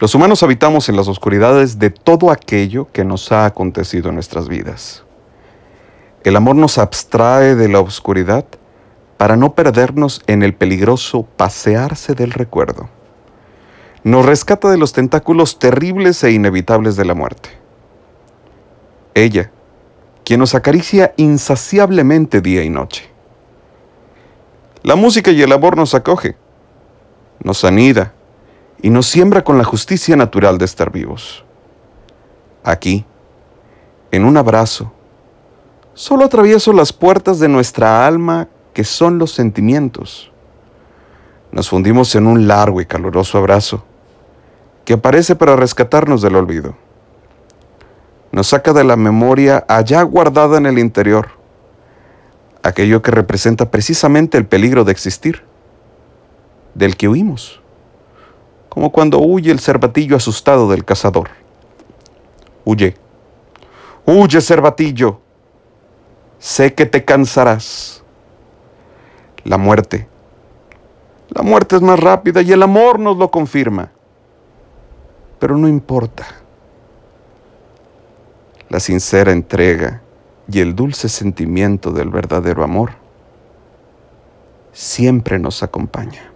Los humanos habitamos en las oscuridades de todo aquello que nos ha acontecido en nuestras vidas. El amor nos abstrae de la oscuridad para no perdernos en el peligroso pasearse del recuerdo. Nos rescata de los tentáculos terribles e inevitables de la muerte. Ella, quien nos acaricia insaciablemente día y noche. La música y el amor nos acoge, nos anida, y nos siembra con la justicia natural de estar vivos. Aquí, en un abrazo, solo atravieso las puertas de nuestra alma que son los sentimientos. Nos fundimos en un largo y caluroso abrazo que aparece para rescatarnos del olvido. Nos saca de la memoria allá guardada en el interior, aquello que representa precisamente el peligro de existir, del que huimos como cuando huye el cervatillo asustado del cazador. Huye, huye cervatillo, sé que te cansarás. La muerte, la muerte es más rápida y el amor nos lo confirma, pero no importa. La sincera entrega y el dulce sentimiento del verdadero amor siempre nos acompaña.